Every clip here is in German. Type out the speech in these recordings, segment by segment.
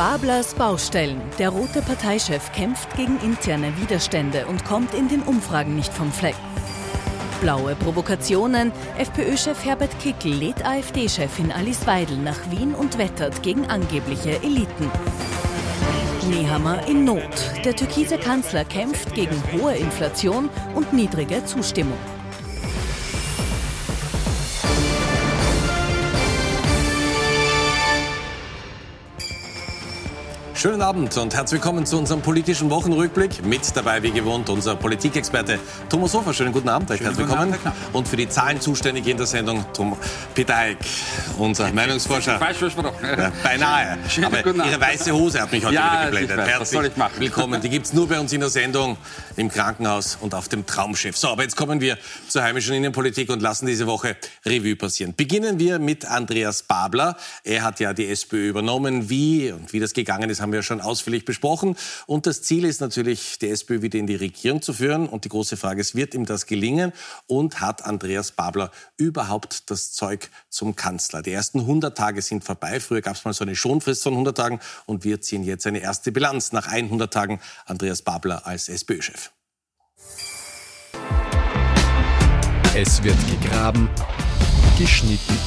Bablers Baustellen. Der rote Parteichef kämpft gegen interne Widerstände und kommt in den Umfragen nicht vom Fleck. Blaue Provokationen. FPÖ-Chef Herbert Kickl lädt AfD-Chefin Alice Weidel nach Wien und wettert gegen angebliche Eliten. Nehammer in Not. Der türkise Kanzler kämpft gegen hohe Inflation und niedrige Zustimmung. Schönen Abend und herzlich willkommen zu unserem politischen Wochenrückblick. Mit dabei, wie gewohnt, unser Politikexperte Thomas Hofer. Schönen guten Abend, herzlich willkommen. Abend, und für die Zahlen zuständig in der Sendung Tom Peter Eick, unser Meinungsforscher. Ja, beinahe. Schönen Aber Ihre weiße Hose hat mich heute ja, wieder geblendet. Herzlich Was soll ich machen? willkommen. Die gibt es nur bei uns in der Sendung, im Krankenhaus und auf dem Traumschiff. So, aber jetzt kommen wir zur heimischen Innenpolitik und lassen diese Woche Revue passieren. Beginnen wir mit Andreas Babler. Er hat ja die SPÖ übernommen. Wie und wie das gegangen ist, haben haben wir schon ausführlich besprochen. Und das Ziel ist natürlich, die SPÖ wieder in die Regierung zu führen. Und die große Frage ist, wird ihm das gelingen? Und hat Andreas Babler überhaupt das Zeug zum Kanzler? Die ersten 100 Tage sind vorbei. Früher gab es mal so eine Schonfrist von 100 Tagen. Und wir ziehen jetzt eine erste Bilanz nach 100 Tagen Andreas Babler als SPÖ-Chef. Es wird gegraben, geschnitten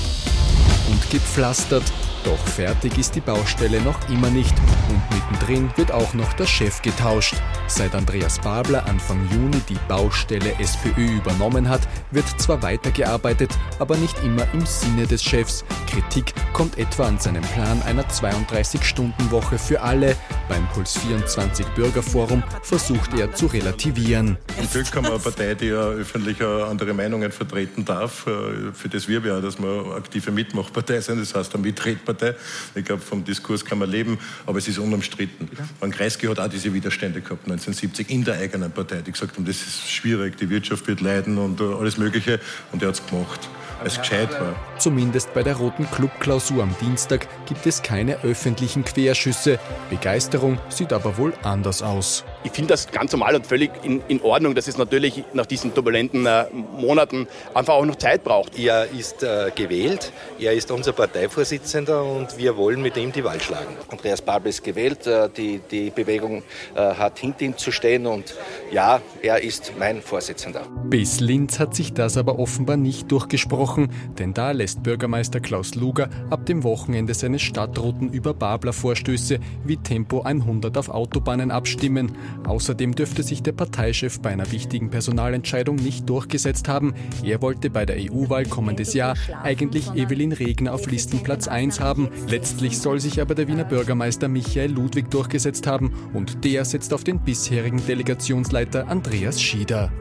und gepflastert doch fertig ist die Baustelle noch immer nicht und mittendrin wird auch noch der Chef getauscht. Seit Andreas Babler Anfang Juni die Baustelle SPÖ übernommen hat, wird zwar weitergearbeitet, aber nicht immer im Sinne des Chefs. Kritik kommt etwa an seinem Plan einer 32-Stunden-Woche für alle. Beim Puls 24 Bürgerforum versucht er zu relativieren. Im Glück haben wir eine Partei, die ja öffentlich andere Meinungen vertreten darf. Äh, für das wir ja, dass wir aktive Mitmachpartei sind, das heißt eine Mitredpartei Partei. Ich glaube, vom Diskurs kann man leben, aber es ist unumstritten. Van Kreisky hat auch diese Widerstände gehabt 1970 in der eigenen Partei, die gesagt haben, das ist schwierig, die Wirtschaft wird leiden und äh, alles Mögliche. Und er hat es gemacht es gescheit war. Zumindest bei der Roten Clubklausur am Dienstag gibt es keine öffentlichen Querschüsse. Begeisterung sieht aber wohl anders aus. Ich finde das ganz normal und völlig in, in Ordnung, dass es natürlich nach diesen turbulenten äh, Monaten einfach auch noch Zeit braucht. Er ist äh, gewählt, er ist unser Parteivorsitzender und wir wollen mit ihm die Wahl schlagen. Andreas Babel ist gewählt, äh, die, die Bewegung äh, hat hinter ihm zu stehen und ja, er ist mein Vorsitzender. Bis Linz hat sich das aber offenbar nicht durchgesprochen denn da lässt Bürgermeister Klaus Luger ab dem Wochenende seine Stadtrouten über Babler-Vorstöße wie Tempo 100 auf Autobahnen abstimmen. Außerdem dürfte sich der Parteichef bei einer wichtigen Personalentscheidung nicht durchgesetzt haben. Er wollte bei der EU-Wahl kommendes Jahr eigentlich Evelyn Regner auf Listenplatz 1 haben. Letztlich soll sich aber der Wiener Bürgermeister Michael Ludwig durchgesetzt haben und der setzt auf den bisherigen Delegationsleiter Andreas Schieder.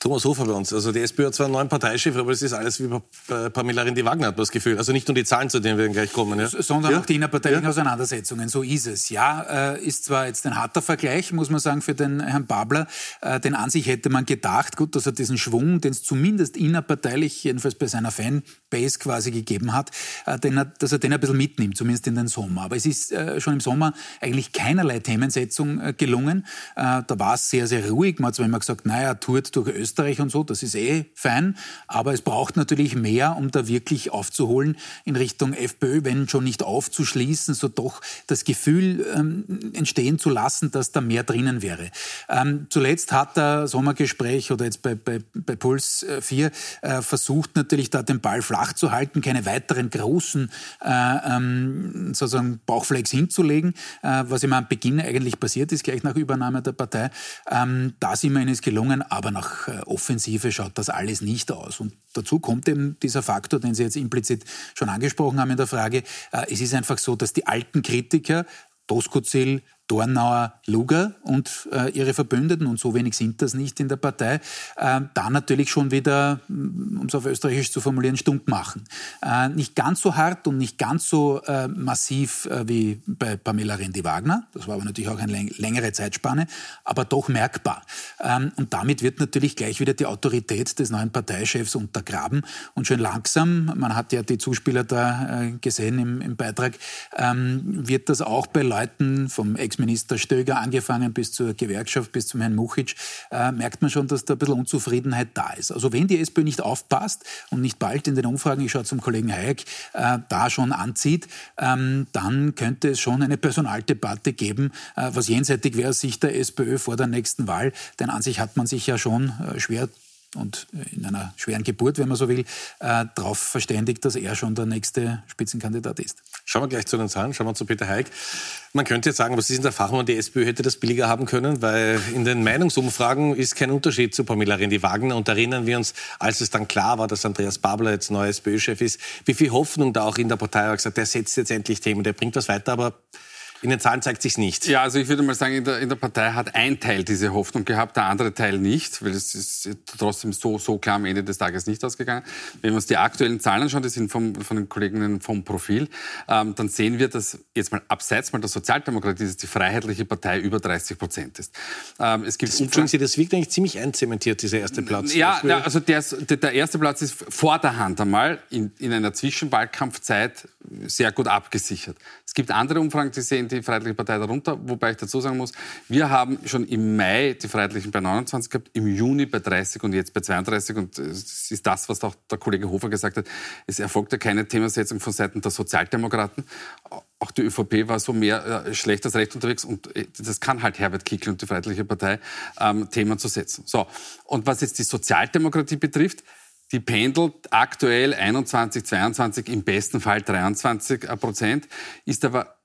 Thomas Hofer bei uns. Also die SPÖ hat zwar einen neuen Parteichef, aber es ist alles wie bei Pamela Rendi-Wagner, hat man das Gefühl. Also nicht nur die Zahlen, zu denen wir gleich kommen. Ja? Sondern ja? auch die innerparteilichen ja? Auseinandersetzungen. So ist es. Ja, äh, ist zwar jetzt ein harter Vergleich, muss man sagen, für den Herrn Babler. Äh, denn an sich hätte man gedacht, gut, dass er diesen Schwung, den es zumindest innerparteilich, jedenfalls bei seiner Fanbase quasi gegeben hat, äh, dass er den ein bisschen mitnimmt, zumindest in den Sommer. Aber es ist schon im Sommer eigentlich keinerlei Themensetzung gelungen. Da war es sehr, sehr ruhig. Man hat zwar immer gesagt, naja, tourt durch Österreich, Österreich und so, das ist eh fein, aber es braucht natürlich mehr, um da wirklich aufzuholen in Richtung FPÖ, wenn schon nicht aufzuschließen, so doch das Gefühl ähm, entstehen zu lassen, dass da mehr drinnen wäre. Ähm, zuletzt hat der Sommergespräch oder jetzt bei, bei, bei Puls 4 äh, versucht natürlich da den Ball flach zu halten, keine weiteren großen äh, ähm, sozusagen Bauchflex hinzulegen, äh, was ihm am Beginn eigentlich passiert ist, gleich nach Übernahme der Partei. Ähm, da ist immerhin es gelungen, aber nach äh, Offensive schaut das alles nicht aus. Und dazu kommt eben dieser Faktor, den Sie jetzt implizit schon angesprochen haben in der Frage. Äh, es ist einfach so, dass die alten Kritiker, Doskozil, Dornauer, Luger und äh, ihre Verbündeten, und so wenig sind das nicht in der Partei, äh, da natürlich schon wieder, um es auf Österreichisch zu formulieren, stunk machen. Äh, nicht ganz so hart und nicht ganz so äh, massiv äh, wie bei Pamela Rendi-Wagner, das war aber natürlich auch eine längere Zeitspanne, aber doch merkbar. Ähm, und damit wird natürlich gleich wieder die Autorität des neuen Parteichefs untergraben und schön langsam, man hat ja die Zuspieler da äh, gesehen im, im Beitrag, ähm, wird das auch bei Leuten vom Ex Wirtschaftsminister Stöger angefangen bis zur Gewerkschaft, bis zum Herrn Muchic, äh, merkt man schon, dass da ein bisschen Unzufriedenheit da ist. Also wenn die SPÖ nicht aufpasst und nicht bald in den Umfragen, ich schaue zum Kollegen Hayek, äh, da schon anzieht, ähm, dann könnte es schon eine Personaldebatte geben, äh, was jenseitig wäre aus Sicht der SPÖ vor der nächsten Wahl. Denn an sich hat man sich ja schon äh, schwer und in einer schweren Geburt, wenn man so will, äh, darauf verständigt, dass er schon der nächste Spitzenkandidat ist. Schauen wir gleich zu den Zahlen, schauen wir zu Peter Heik. Man könnte jetzt sagen, was ist denn der Fachmann, die SPÖ hätte das billiger haben können, weil in den Meinungsumfragen ist kein Unterschied zu Pamela Rendi-Wagner. Und erinnern wir uns, als es dann klar war, dass Andreas Babler jetzt neuer SPÖ-Chef ist, wie viel Hoffnung da auch in der Partei war, gesagt, der setzt jetzt endlich Themen, der bringt was weiter, aber in den Zahlen zeigt sich nicht. Ja, also ich würde mal sagen, in der, in der Partei hat ein Teil diese Hoffnung gehabt, der andere Teil nicht, weil es ist trotzdem so, so klar am Ende des Tages nicht ausgegangen. Wenn wir uns die aktuellen Zahlen anschauen, die sind vom, von den Kolleginnen vom Profil, ähm, dann sehen wir, dass jetzt mal abseits mal der Sozialdemokratie, dass die Freiheitliche Partei über 30 Prozent ist. Ähm, es gibt das, Sie, das wirkt eigentlich ziemlich einzementiert, dieser erste Platz. Ja, ja also der, der erste Platz ist vor der Hand einmal in, in einer Zwischenwahlkampfzeit sehr gut abgesichert. Es gibt andere Umfragen, die sehen die Freiheitliche Partei darunter, wobei ich dazu sagen muss, wir haben schon im Mai die Freiheitlichen bei 29 gehabt, im Juni bei 30 und jetzt bei 32 und das ist das, was auch der Kollege Hofer gesagt hat. Es erfolgte keine Themasetzung von Seiten der Sozialdemokraten. Auch die ÖVP war so mehr äh, schlecht als recht unterwegs und äh, das kann halt Herbert Kickl und die Freiheitliche Partei, ähm, Themen zu setzen. So. Und was jetzt die Sozialdemokratie betrifft, die pendelt aktuell 21, 22, im besten Fall 23 Prozent, ist aber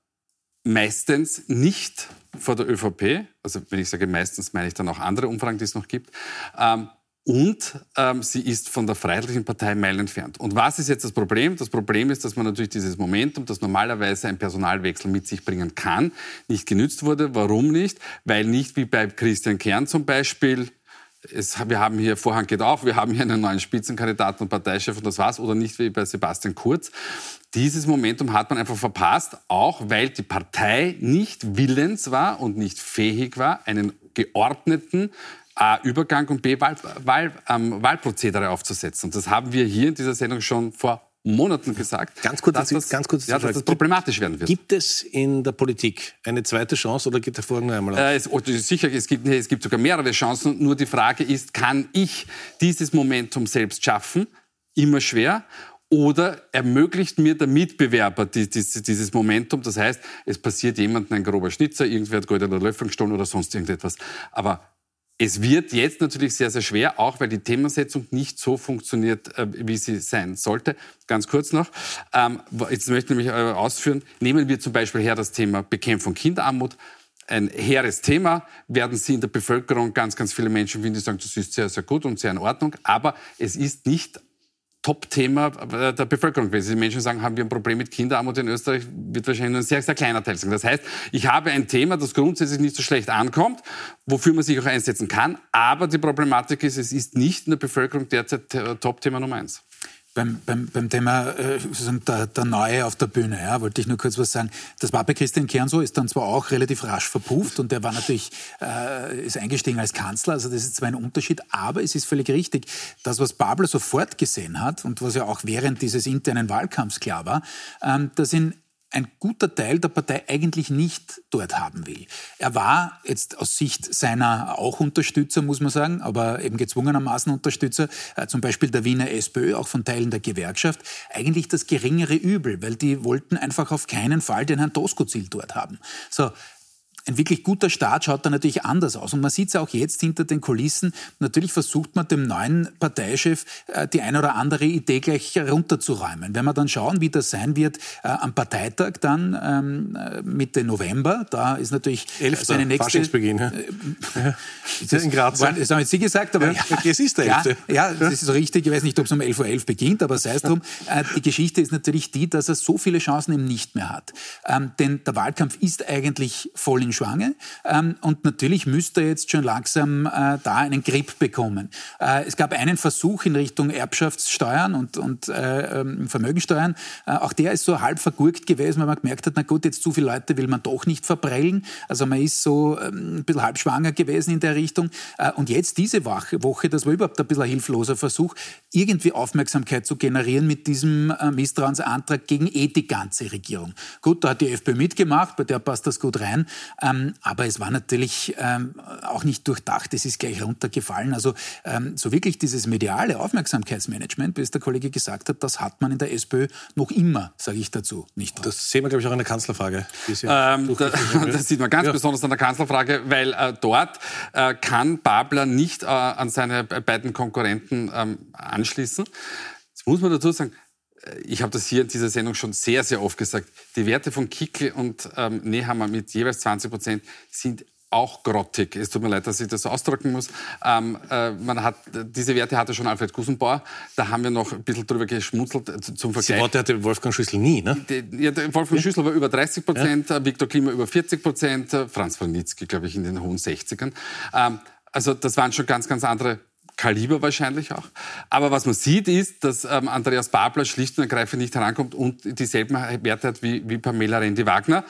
meistens nicht vor der ÖVP, also wenn ich sage meistens, meine ich dann auch andere Umfragen, die es noch gibt, ähm, und ähm, sie ist von der Freiheitlichen Partei Meilen entfernt. Und was ist jetzt das Problem? Das Problem ist, dass man natürlich dieses Momentum, das normalerweise ein Personalwechsel mit sich bringen kann, nicht genützt wurde. Warum nicht? Weil nicht wie bei Christian Kern zum Beispiel es, wir haben hier, Vorhang geht auf, wir haben hier einen neuen Spitzenkandidaten und Parteichef und das war's, oder nicht wie bei Sebastian Kurz. Dieses Momentum hat man einfach verpasst, auch weil die Partei nicht willens war und nicht fähig war, einen geordneten A, Übergang und B, Wahl, Wahl, ähm, Wahlprozedere aufzusetzen. Und das haben wir hier in dieser Sendung schon vor Monaten gesagt. Ganz kurz, dass das, ganz kurz ja, dass das problematisch werden wird. Gibt es in der Politik eine zweite Chance oder geht der Vorgang einmal auf? Äh, es, oh, sicher, es gibt, es gibt sogar mehrere Chancen. Nur die Frage ist, kann ich dieses Momentum selbst schaffen? Immer schwer. Oder ermöglicht mir der Mitbewerber dieses Momentum. Das heißt, es passiert jemandem ein grober Schnitzer, irgendwer hat Gold oder Löffel gestohlen oder sonst irgendetwas. Aber es wird jetzt natürlich sehr, sehr schwer, auch weil die Themensetzung nicht so funktioniert, äh, wie sie sein sollte. Ganz kurz noch, ähm, jetzt möchte ich nämlich äh, ausführen, nehmen wir zum Beispiel her das Thema Bekämpfung Kinderarmut. Ein hehres Thema, werden Sie in der Bevölkerung ganz, ganz viele Menschen finden, die sagen, das ist sehr, sehr gut und sehr in Ordnung. Aber es ist nicht Top-Thema der Bevölkerung gewesen. Die Menschen sagen, haben wir ein Problem mit Kinderarmut in Österreich, wird wahrscheinlich nur ein sehr, sehr kleiner Teil sein. Das heißt, ich habe ein Thema, das grundsätzlich nicht so schlecht ankommt, wofür man sich auch einsetzen kann. Aber die Problematik ist, es ist nicht in der Bevölkerung derzeit Top-Thema Nummer eins beim, beim, beim Thema äh, der, der Neue auf der Bühne, ja, wollte ich nur kurz was sagen. Das war bei Christian Kern so, ist dann zwar auch relativ rasch verpufft und der war natürlich, äh, ist eingestiegen als Kanzler, also das ist zwar ein Unterschied, aber es ist völlig richtig, das, was Babler sofort gesehen hat und was ja auch während dieses internen Wahlkampfs klar war, ähm, dass in ein guter Teil der Partei eigentlich nicht dort haben will. Er war jetzt aus Sicht seiner auch Unterstützer, muss man sagen, aber eben gezwungenermaßen Unterstützer, äh, zum Beispiel der Wiener SPÖ, auch von Teilen der Gewerkschaft, eigentlich das geringere Übel, weil die wollten einfach auf keinen Fall den Herrn Doskozil dort haben. So, ein wirklich guter Start schaut da natürlich anders aus. Und man sieht es auch jetzt hinter den Kulissen. Natürlich versucht man dem neuen Parteichef äh, die eine oder andere Idee gleich runterzuräumen. Wenn wir dann schauen, wie das sein wird äh, am Parteitag dann ähm, äh, Mitte November, da ist natürlich Elfter, seine nächste... Faschingsbeginn. Äh, das, in Graz. War, das haben jetzt Sie gesagt, aber... Ja, ja, es ist der 11. Ja, ja, das ist richtig. Ich weiß nicht, ob es um 11.11 Uhr beginnt, aber sei es drum. Die Geschichte ist natürlich die, dass er so viele Chancen eben nicht mehr hat. Ähm, denn der Wahlkampf ist eigentlich voll in Schwange. Ähm, und natürlich müsste er jetzt schon langsam äh, da einen Grip bekommen. Äh, es gab einen Versuch in Richtung Erbschaftssteuern und, und äh, ähm, Vermögensteuern. Äh, auch der ist so halb vergurkt gewesen, weil man gemerkt hat, na gut, jetzt zu viele Leute will man doch nicht verprellen. Also man ist so ähm, ein bisschen halb schwanger gewesen in der Richtung. Äh, und jetzt diese Woche, das war überhaupt ein bisschen ein hilfloser Versuch, irgendwie Aufmerksamkeit zu generieren mit diesem äh, Misstrauensantrag gegen eh die ganze Regierung. Gut, da hat die FPÖ mitgemacht, bei der passt das gut rein. Ähm, aber es war natürlich ähm, auch nicht durchdacht. Es ist gleich runtergefallen. Also ähm, so wirklich dieses mediale Aufmerksamkeitsmanagement, wie es der Kollege gesagt hat, das hat man in der SPÖ noch immer, sage ich dazu, nicht. Das sehen wir, glaube ich, auch in der Kanzlerfrage. Ähm, da, das sieht man ganz ja. besonders an der Kanzlerfrage, weil äh, dort äh, kann Babler nicht äh, an seine beiden Konkurrenten ähm, anschließen. Jetzt muss man dazu sagen, ich habe das hier in dieser Sendung schon sehr, sehr oft gesagt. Die Werte von Kickel und ähm, Nehammer mit jeweils 20 Prozent sind auch grottig. Es tut mir leid, dass ich das ausdrücken muss. Ähm, äh, man hat, diese Werte hatte schon Alfred Gusenbauer. Da haben wir noch ein bisschen drüber geschmunzelt äh, zum Vergleich. Die Worte hatte Wolfgang Schüssel nie, ne? ja, Wolfgang ja. Schüssel war über 30 Prozent, ja. Viktor Klima über 40 Prozent, Franz Franitzky, glaube ich, in den hohen 60ern. Ähm, also das waren schon ganz, ganz andere Kaliber wahrscheinlich auch. Aber was man sieht, ist, dass ähm, Andreas Babler schlicht und ergreifend nicht herankommt und dieselben Werte hat wie, wie Pamela Rendi-Wagner.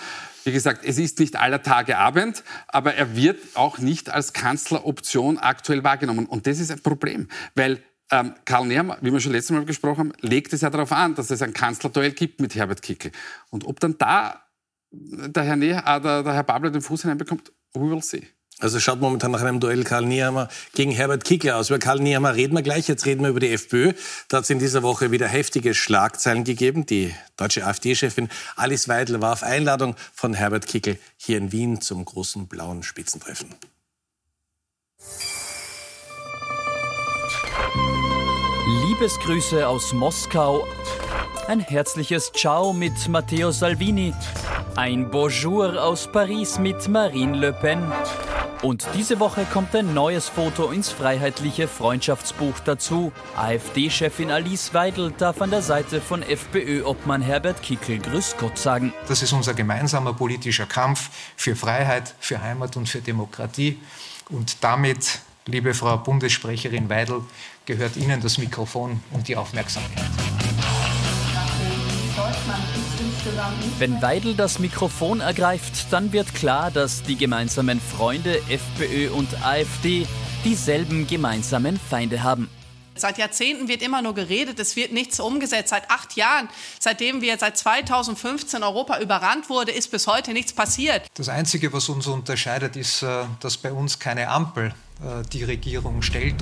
Wie gesagt, es ist nicht aller Tage Abend, aber er wird auch nicht als Kanzleroption aktuell wahrgenommen. Und das ist ein Problem, weil ähm, Karl Nehammer, wie wir schon letztes Mal gesprochen haben, legt es ja darauf an, dass es ein Kanzlerduell gibt mit Herbert Kickel. Und ob dann da der Herr, ne äh, der, der Herr Babler den Fuß hineinbekommt, we will see. Also schaut momentan nach einem Duell Karl Niehammer gegen Herbert Kickler aus. Über Karl Niehammer reden wir gleich. Jetzt reden wir über die FPÖ. Da hat es in dieser Woche wieder heftige Schlagzeilen gegeben. Die deutsche AfD-Chefin Alice Weidel war auf Einladung von Herbert Kickel hier in Wien zum großen blauen Spitzentreffen. Liebesgrüße aus Moskau. Ein herzliches Ciao mit Matteo Salvini. Ein Bonjour aus Paris mit Marine Le Pen. Und diese Woche kommt ein neues Foto ins freiheitliche Freundschaftsbuch dazu. AfD-Chefin Alice Weidel darf an der Seite von FPÖ-Obmann Herbert Kickel Grüß Gott sagen. Das ist unser gemeinsamer politischer Kampf für Freiheit, für Heimat und für Demokratie. Und damit, liebe Frau Bundessprecherin Weidel, gehört Ihnen das Mikrofon und die Aufmerksamkeit. Wenn Weidel das Mikrofon ergreift, dann wird klar, dass die gemeinsamen Freunde FPÖ und AfD dieselben gemeinsamen Feinde haben. Seit Jahrzehnten wird immer nur geredet, es wird nichts umgesetzt. Seit acht Jahren, seitdem wir seit 2015 Europa überrannt wurde, ist bis heute nichts passiert. Das Einzige, was uns unterscheidet, ist, äh, dass bei uns keine Ampel äh, die Regierung stellt.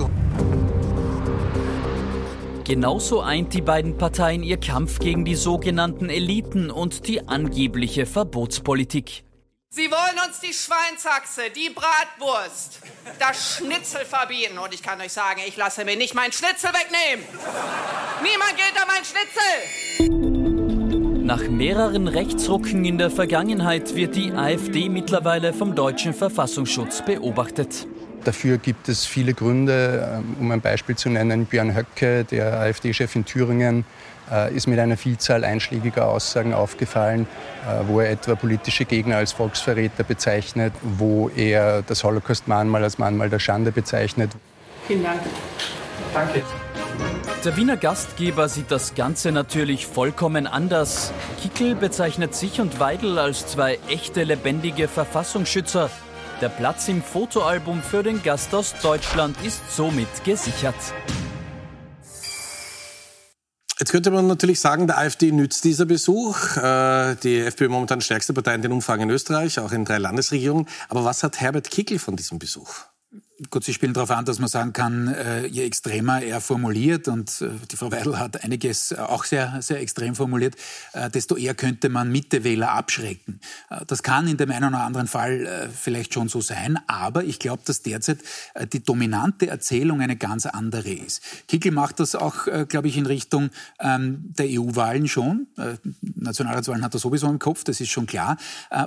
Genauso eint die beiden Parteien ihr Kampf gegen die sogenannten Eliten und die angebliche Verbotspolitik. Sie wollen uns die Schweinshaxe, die Bratwurst, das Schnitzel verbieten. Und ich kann euch sagen, ich lasse mir nicht mein Schnitzel wegnehmen. Niemand geht an mein Schnitzel. Nach mehreren Rechtsrucken in der Vergangenheit wird die AfD mittlerweile vom deutschen Verfassungsschutz beobachtet. Dafür gibt es viele Gründe. Ähm, um ein Beispiel zu nennen, Björn Höcke, der AfD-Chef in Thüringen, äh, ist mit einer Vielzahl einschlägiger Aussagen aufgefallen, äh, wo er etwa politische Gegner als Volksverräter bezeichnet, wo er das Holocaust-Mahnmal als Mahnmal der Schande bezeichnet. Vielen Dank. Danke. Der Wiener Gastgeber sieht das Ganze natürlich vollkommen anders. Kickel bezeichnet sich und Weidel als zwei echte lebendige Verfassungsschützer. Der Platz im Fotoalbum für den Gast aus Deutschland ist somit gesichert. Jetzt könnte man natürlich sagen, der AfD nützt dieser Besuch. Äh, die FPÖ momentan stärkste Partei in den Umfragen in Österreich, auch in drei Landesregierungen. Aber was hat Herbert Kickel von diesem Besuch? Gut, Sie spielen darauf an, dass man sagen kann, äh, je extremer er formuliert, und äh, die Frau Weidel hat einiges äh, auch sehr, sehr extrem formuliert, desto eher könnte man Mittewähler abschrecken. Das kann in dem einen oder anderen Fall vielleicht schon so sein, aber ich glaube, dass derzeit die dominante Erzählung eine ganz andere ist. Kickel macht das auch, glaube ich, in Richtung ähm, der EU-Wahlen schon. Nationalratswahlen hat er sowieso im Kopf, das ist schon klar.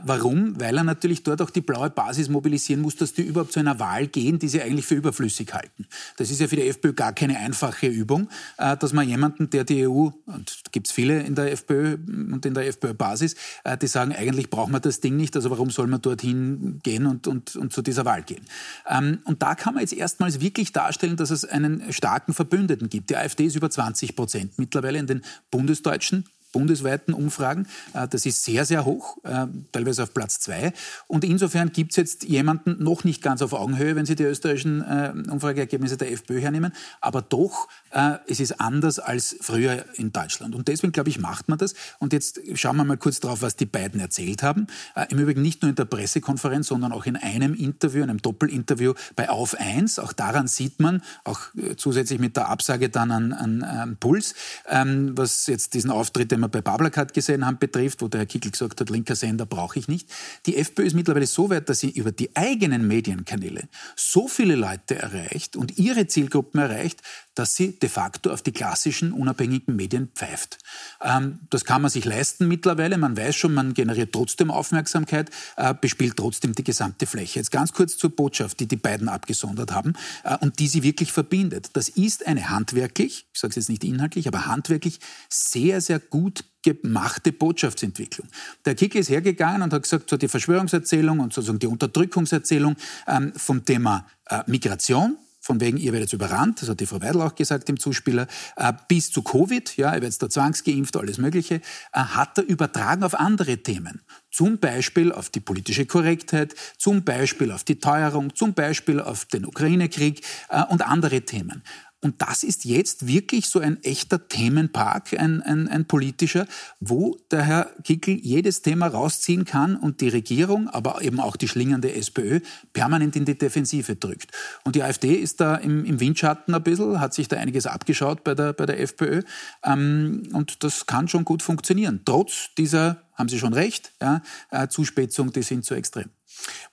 warum? Weil er natürlich dort auch die blaue Basis mobilisieren muss, dass die überhaupt zu einer Wahl gehen, die sie eigentlich für überflüssig halten. Das ist ja für die FPÖ gar keine einfache Übung, äh, dass man jemanden, der die EU, und gibt es viele in der FPÖ und in der FPÖ-Basis, äh, die sagen, eigentlich braucht man das Ding nicht, also warum soll man dorthin gehen und, und, und zu dieser Wahl gehen. Ähm, und da kann man jetzt erstmals wirklich darstellen, dass es einen starken Verbündeten gibt. Die AfD ist über 20 Prozent mittlerweile in den bundesdeutschen bundesweiten Umfragen. Äh, das ist sehr, sehr hoch, äh, teilweise auf Platz zwei. Und insofern gibt es jetzt jemanden noch nicht ganz auf Augenhöhe, wenn Sie die österreichischen äh, Umfrageergebnisse der FPÖ hernehmen, aber doch, es ist anders als früher in Deutschland. Und deswegen, glaube ich, macht man das. Und jetzt schauen wir mal kurz drauf, was die beiden erzählt haben. Im Übrigen nicht nur in der Pressekonferenz, sondern auch in einem Interview, einem Doppelinterview bei Auf 1. Auch daran sieht man, auch zusätzlich mit der Absage dann an, an, an Puls, ähm, was jetzt diesen Auftritt den wir bei Bablakat gesehen haben, betrifft, wo der Herr Kickel gesagt hat, linker Sender brauche ich nicht. Die FPÖ ist mittlerweile so weit, dass sie über die eigenen Medienkanäle so viele Leute erreicht und ihre Zielgruppen erreicht, dass sie de facto auf die klassischen unabhängigen Medien pfeift. Ähm, das kann man sich leisten mittlerweile. Man weiß schon, man generiert trotzdem Aufmerksamkeit, äh, bespielt trotzdem die gesamte Fläche. Jetzt ganz kurz zur Botschaft, die die beiden abgesondert haben äh, und die sie wirklich verbindet. Das ist eine handwerklich, ich sage es jetzt nicht inhaltlich, aber handwerklich sehr, sehr gut gemachte Botschaftsentwicklung. Der Kickel ist hergegangen und hat gesagt, so die Verschwörungserzählung und sozusagen die Unterdrückungserzählung ähm, vom Thema äh, Migration, von wegen, ihr werdet überrannt, das hat die Frau Weidel auch gesagt im Zuspieler, äh, bis zu Covid, ja, ihr werdet da zwangsgeimpft, alles Mögliche, äh, hat er übertragen auf andere Themen. Zum Beispiel auf die politische Korrektheit, zum Beispiel auf die Teuerung, zum Beispiel auf den Ukraine-Krieg äh, und andere Themen. Und das ist jetzt wirklich so ein echter Themenpark, ein, ein, ein politischer, wo der Herr Kickel jedes Thema rausziehen kann und die Regierung, aber eben auch die schlingernde SPÖ permanent in die Defensive drückt. Und die AfD ist da im, im Windschatten ein bisschen, hat sich da einiges abgeschaut bei der, bei der FPÖ. Ähm, und das kann schon gut funktionieren. Trotz dieser, haben Sie schon recht, ja, äh, Zuspitzung, die sind zu extrem.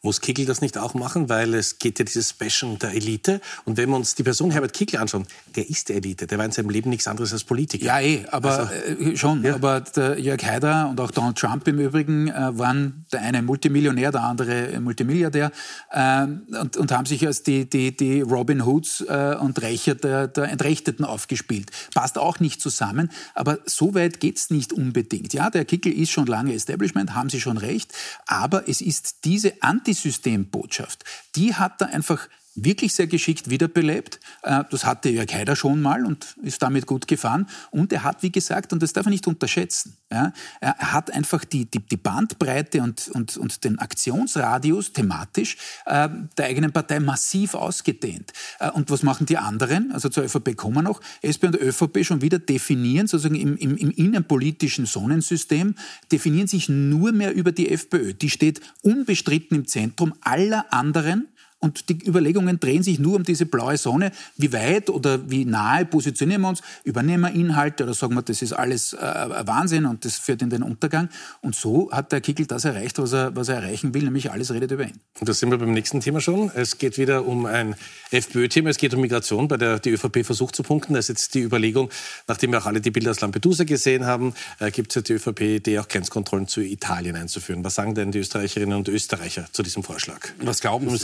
Muss Kickl das nicht auch machen, weil es geht ja dieses Bashen der Elite. Und wenn wir uns die Person Herbert Kickl anschauen, der ist der Elite. Der war in seinem Leben nichts anderes als Politiker. Ja, eh, aber also, äh, schon. Ja. Aber der Jörg Haider und auch Donald Trump im Übrigen äh, waren der eine Multimillionär, der andere Multimilliardär äh, und, und, haben sich als die, die, die Robin Hoods äh, und Rächer der, der Entrechteten aufgespielt. Passt auch nicht zusammen, aber so weit geht es nicht unbedingt. Ja, der Kickl ist schon lange Establishment, haben Sie schon recht, aber es ist diese Antisystembotschaft, die hat er einfach wirklich sehr geschickt wiederbelebt. Äh, das hatte Jörg Haider schon mal und ist damit gut gefahren. Und er hat, wie gesagt, und das darf man nicht unterschätzen, er hat einfach die, die, die Bandbreite und, und, und den Aktionsradius thematisch äh, der eigenen Partei massiv ausgedehnt. Äh, und was machen die anderen? Also zur ÖVP kommen wir noch. SP und ÖVP schon wieder definieren, sozusagen im, im, im innenpolitischen Sonnensystem, definieren sich nur mehr über die FPÖ. Die steht unbestritten im Zentrum aller anderen und die Überlegungen drehen sich nur um diese blaue Sonne. Wie weit oder wie nahe positionieren wir uns? Übernehmen wir Inhalte oder sagen wir, das ist alles äh, Wahnsinn und das führt in den Untergang? Und so hat der Kickel das erreicht, was er, was er erreichen will, nämlich alles redet über ihn. Und da sind wir beim nächsten Thema schon. Es geht wieder um ein FPÖ-Thema. Es geht um Migration, bei der die ÖVP versucht zu punkten. Da ist jetzt die Überlegung, nachdem wir auch alle die Bilder aus Lampedusa gesehen haben, äh, gibt es ja die ÖVP-Idee, auch Grenzkontrollen zu Italien einzuführen. Was sagen denn die Österreicherinnen und Österreicher zu diesem Vorschlag? Was glauben Sie?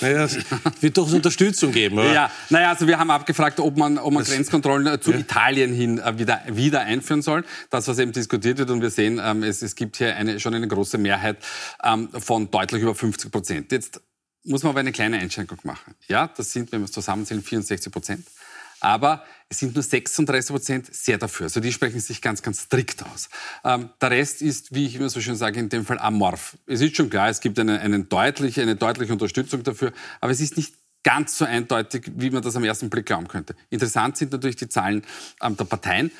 Naja, es wird doch Unterstützung geben, oder? Ja, naja, also wir haben abgefragt, ob man, ob man Grenzkontrollen äh, zu ja. Italien hin äh, wieder, wieder einführen soll. Das, was eben diskutiert wird und wir sehen, ähm, es, es gibt hier eine, schon eine große Mehrheit ähm, von deutlich über 50 Prozent. Jetzt muss man aber eine kleine Einschränkung machen. Ja, das sind, wenn wir es zusammenzählen, 64 Prozent. Aber es sind nur 36 Prozent sehr dafür. Also die sprechen sich ganz, ganz strikt aus. Ähm, der Rest ist, wie ich immer so schön sage, in dem Fall amorph. Es ist schon klar, es gibt eine, eine, deutliche, eine deutliche Unterstützung dafür, aber es ist nicht ganz so eindeutig, wie man das am ersten Blick glauben könnte. Interessant sind natürlich die Zahlen ähm, der Parteien.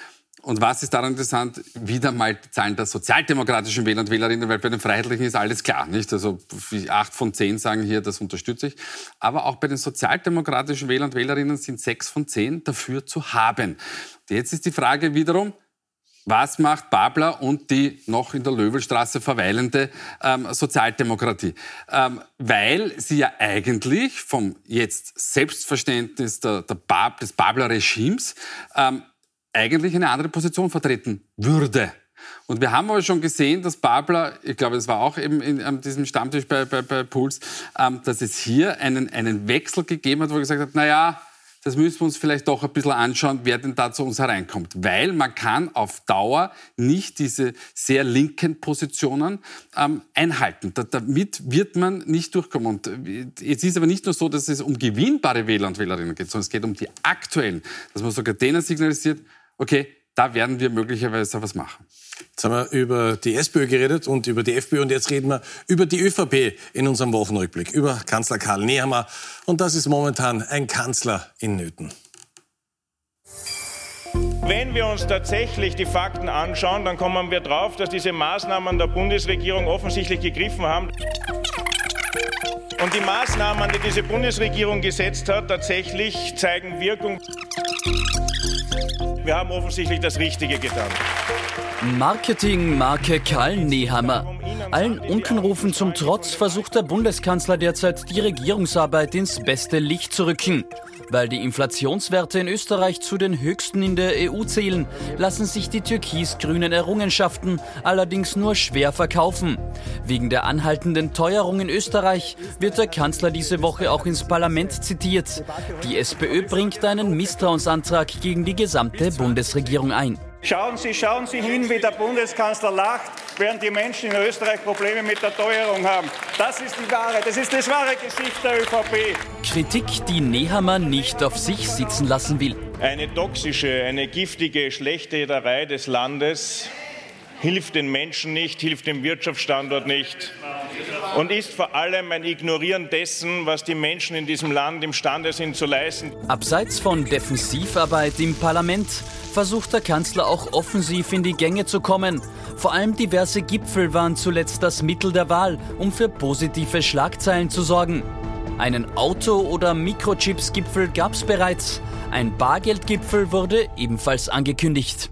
Und was ist daran interessant? Wieder mal die Zahlen der sozialdemokratischen Wähler und Wählerinnen, weil bei den Freiheitlichen ist alles klar, nicht? Also acht von zehn sagen hier, das unterstütze ich. Aber auch bei den sozialdemokratischen Wählern und Wählerinnen sind sechs von zehn dafür zu haben. Jetzt ist die Frage wiederum, was macht Babler und die noch in der Löwelstraße verweilende ähm, Sozialdemokratie? Ähm, weil sie ja eigentlich vom jetzt Selbstverständnis der, der Bab, des Babler-Regimes ähm, eigentlich eine andere Position vertreten würde. Und wir haben aber schon gesehen, dass Babler, ich glaube, es war auch eben in, an diesem Stammtisch bei, bei, bei Puls, ähm, dass es hier einen, einen Wechsel gegeben hat, wo er gesagt hat, naja, das müssen wir uns vielleicht doch ein bisschen anschauen, wer denn da zu uns hereinkommt. Weil man kann auf Dauer nicht diese sehr linken Positionen ähm, einhalten. Da, damit wird man nicht durchkommen. Und äh, es ist aber nicht nur so, dass es um gewinnbare Wähler und Wählerinnen geht, sondern es geht um die aktuellen. Dass man sogar denen signalisiert, okay, Da werden wir möglicherweise was machen. Jetzt haben wir über die SPÖ geredet und über die FPÖ und jetzt reden wir über die ÖVP in unserem Wochenrückblick, über Kanzler Karl Nehammer. Und das ist momentan ein Kanzler in Nöten. Wenn wir uns tatsächlich die Fakten anschauen, dann kommen wir drauf, dass diese Maßnahmen der Bundesregierung offensichtlich gegriffen haben. Und die Maßnahmen, die diese Bundesregierung gesetzt hat, tatsächlich zeigen Wirkung. Wir haben offensichtlich das Richtige getan. Marketing Marke Karl Nehammer. Allen Unkenrufen zum Trotz versucht der Bundeskanzler derzeit die Regierungsarbeit ins beste Licht zu rücken. Weil die Inflationswerte in Österreich zu den höchsten in der EU zählen, lassen sich die türkis-grünen Errungenschaften allerdings nur schwer verkaufen. Wegen der anhaltenden Teuerung in Österreich wird der Kanzler diese Woche auch ins Parlament zitiert. Die SPÖ bringt einen Misstrauensantrag gegen die gesamte Bundesregierung ein. Schauen Sie, schauen Sie hin, wie der Bundeskanzler lacht, während die Menschen in Österreich Probleme mit der Teuerung haben. Das ist die wahre, das ist das wahre Gesicht der ÖVP. Kritik, die Nehammer nicht auf sich sitzen lassen will. Eine toxische, eine giftige Schlechterei des Landes hilft den Menschen nicht, hilft dem Wirtschaftsstandort nicht und ist vor allem ein Ignorieren dessen, was die Menschen in diesem Land imstande sind zu leisten. Abseits von Defensivarbeit im Parlament versucht der Kanzler auch offensiv in die Gänge zu kommen. Vor allem diverse Gipfel waren zuletzt das Mittel der Wahl, um für positive Schlagzeilen zu sorgen. Einen Auto- oder Mikrochips-Gipfel gab es bereits. Ein Bargeldgipfel wurde ebenfalls angekündigt.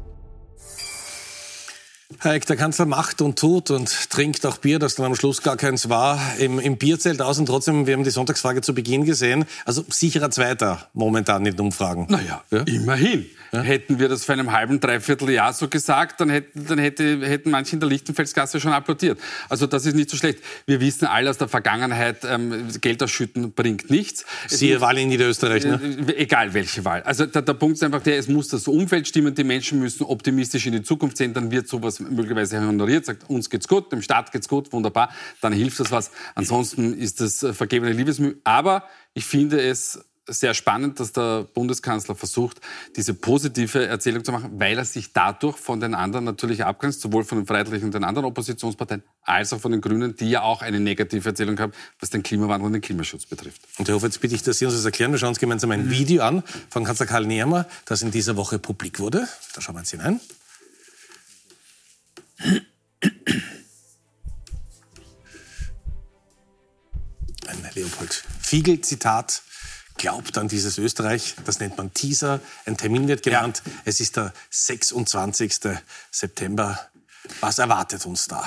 Eck, der Kanzler macht und tut und trinkt auch Bier, das dann am Schluss gar keins war, im, im Bierzelt aus. Und trotzdem, wir haben die Sonntagsfrage zu Beginn gesehen. Also sicherer Zweiter momentan in den Umfragen. Naja, ja? immerhin. Ja? Hätten wir das vor einem halben, dreiviertel Jahr so gesagt, dann, hätten, dann hätte, hätten manche in der Lichtenfelsgasse schon applaudiert. Also das ist nicht so schlecht. Wir wissen alle aus der Vergangenheit, ähm, Geld ausschütten bringt nichts. Siehe Wahl in Niederösterreich, ne? Äh, egal welche Wahl. Also der, der Punkt ist einfach der, es muss das Umfeld stimmen, die Menschen müssen optimistisch in die Zukunft sehen, dann wird sowas möglicherweise honoriert, sagt, uns geht's gut, dem Staat geht's gut, wunderbar, dann hilft das was. Ansonsten ist das äh, vergebene Liebesmühe. Aber ich finde es sehr spannend, dass der Bundeskanzler versucht, diese positive Erzählung zu machen, weil er sich dadurch von den anderen natürlich abgrenzt, sowohl von den Freiheitlichen und den anderen Oppositionsparteien, als auch von den Grünen, die ja auch eine negative Erzählung haben, was den Klimawandel und den Klimaschutz betrifft. Und Herr Hofer, jetzt bitte ich, dass Sie uns das erklären. Wir schauen uns gemeinsam ein Video an von Kanzler Karl Nehammer, das in dieser Woche publik wurde. Da schauen wir uns hinein. Ein Leopold Fiegel-Zitat glaubt an dieses Österreich. Das nennt man Teaser. Ein Termin wird genannt. Ja. Es ist der 26. September. Was erwartet uns da?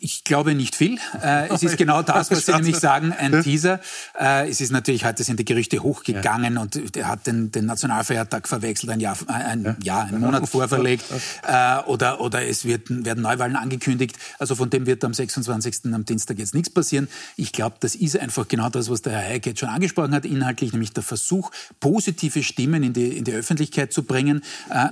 Ich glaube nicht viel. Äh, es ist genau das, was Sie nämlich sagen, ein Teaser. Äh, es ist natürlich, heute sind die Gerüchte hochgegangen ja. und er hat den, den, Nationalfeiertag verwechselt, ein Jahr, ein, ja. Jahr, einen Monat vorverlegt. Äh, oder, oder es wird, werden Neuwahlen angekündigt. Also von dem wird am 26. am Dienstag jetzt nichts passieren. Ich glaube, das ist einfach genau das, was der Herr Heike jetzt schon angesprochen hat, inhaltlich, nämlich der Versuch, positive Stimmen in die, in die Öffentlichkeit zu bringen,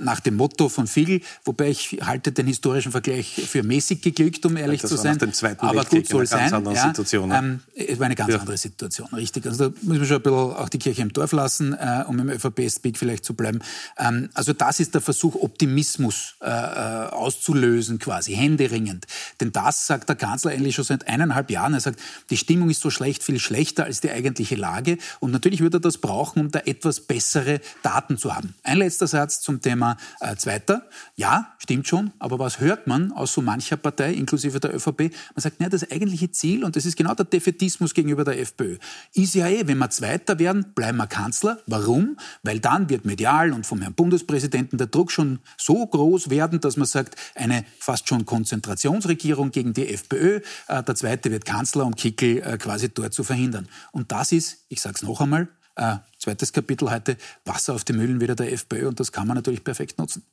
nach dem Motto von Fiegel, wobei ich halte den historischen Vergleich für mäßig geglückt, um um ehrlich das zu sein. Aber Weltkrieg gut soll sein. Ja, Situation, ne? ähm, es war eine ganz ja. andere Situation, richtig. Also da müssen wir schon ein bisschen auch die Kirche im Dorf lassen, äh, um im ÖVP-Speak vielleicht zu bleiben. Ähm, also das ist der Versuch, Optimismus äh, äh, auszulösen, quasi händeringend. Denn das sagt der Kanzler eigentlich schon seit eineinhalb Jahren. Er sagt, die Stimmung ist so schlecht, viel schlechter als die eigentliche Lage. Und natürlich wird er das brauchen, um da etwas bessere Daten zu haben. Ein letzter Satz zum Thema äh, Zweiter. Ja, stimmt schon. Aber was hört man aus so mancher Partei, inklusive inklusive der ÖVP. Man sagt, naja, das eigentliche Ziel, und das ist genau der Defetismus gegenüber der FPÖ, ist ja eh, wenn wir Zweiter werden, bleiben wir Kanzler. Warum? Weil dann wird medial und vom Herrn Bundespräsidenten der Druck schon so groß werden, dass man sagt, eine fast schon Konzentrationsregierung gegen die FPÖ, äh, der Zweite wird Kanzler, um Kickel äh, quasi dort zu verhindern. Und das ist, ich sage es noch einmal, äh, zweites Kapitel heute, Wasser auf die Mühlen wieder der FPÖ und das kann man natürlich perfekt nutzen.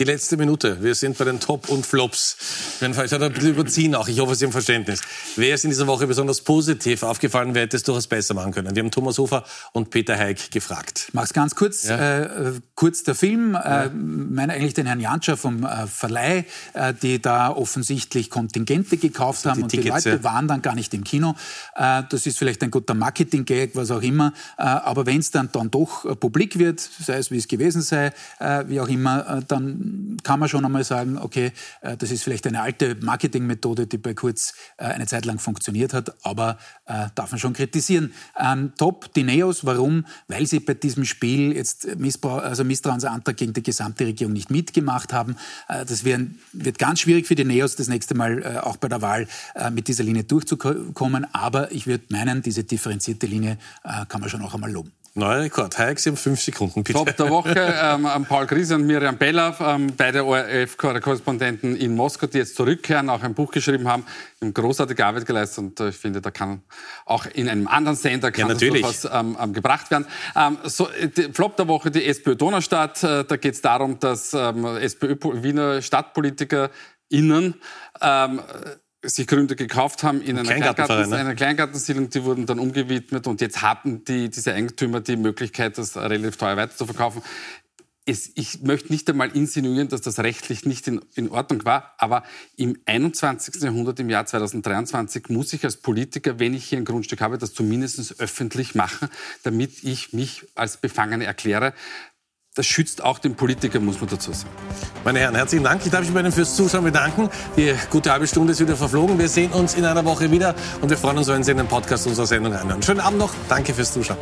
Die letzte Minute. Wir sind bei den Top und Flops. Werden vielleicht ein bisschen überziehen auch. Ich hoffe, Sie haben Verständnis. Wer ist in dieser Woche besonders positiv aufgefallen, wer hätte es durchaus besser machen können? Wir haben Thomas Hofer und Peter Heik gefragt. Ich mach's ganz kurz. Ja. Äh, kurz der Film. Ja. Äh, meine eigentlich den Herrn Janscher vom äh, Verleih, äh, die da offensichtlich Kontingente gekauft also haben und Tickets, die Leute ja. waren dann gar nicht im Kino. Äh, das ist vielleicht ein guter Marketing-Gag, was auch immer. Äh, aber wenn es dann, dann doch publik wird, sei es wie es gewesen sei, wie auch immer, dann kann man schon einmal sagen, okay, äh, das ist vielleicht eine alte Marketingmethode, die bei Kurz äh, eine Zeit lang funktioniert hat, aber äh, darf man schon kritisieren. Ähm, top, die Neos, warum? Weil sie bei diesem Spiel jetzt also Misstrauensantrag gegen die gesamte Regierung nicht mitgemacht haben. Das wird ganz schwierig für die Neos das nächste Mal auch bei der Wahl mit dieser Linie durchzukommen, aber ich würde meinen, diese differenzierte Linie kann man schon auch einmal loben. Neuer Rekord. Hayek, Sie haben fünf Sekunden, bitte. Top der Woche. ähm, Paul Griese und Miriam Bella, ähm, beide ORF-Korrespondenten in Moskau, die jetzt zurückkehren, auch ein Buch geschrieben haben, haben großartige Arbeit geleistet und äh, ich finde, da kann auch in einem anderen Sender kann ja, natürlich. das durchaus ähm, ähm, gebracht werden. Ähm, so, die Flop der Woche, die SPÖ Donaustadt. Äh, da geht es darum, dass ähm, SPÖ Wiener StadtpolitikerInnen ähm, sich Gründe gekauft haben in einer, Kleingarten, ne? einer Kleingartensiedlung, die wurden dann umgewidmet und jetzt hatten die, diese Eigentümer die Möglichkeit, das relativ teuer weiterzuverkaufen. Es, ich möchte nicht einmal insinuieren, dass das rechtlich nicht in, in, Ordnung war, aber im 21. Jahrhundert, im Jahr 2023, muss ich als Politiker, wenn ich hier ein Grundstück habe, das zumindest öffentlich machen, damit ich mich als Befangene erkläre das schützt auch den Politiker, muss man dazu sagen. Meine Herren, herzlichen Dank. Ich darf mich bei Ihnen fürs Zuschauen bedanken. Die gute halbe Stunde ist wieder verflogen. Wir sehen uns in einer Woche wieder und wir freuen uns, wenn Sie in den Podcast unserer Sendung anhören. Schönen Abend noch. Danke fürs Zuschauen.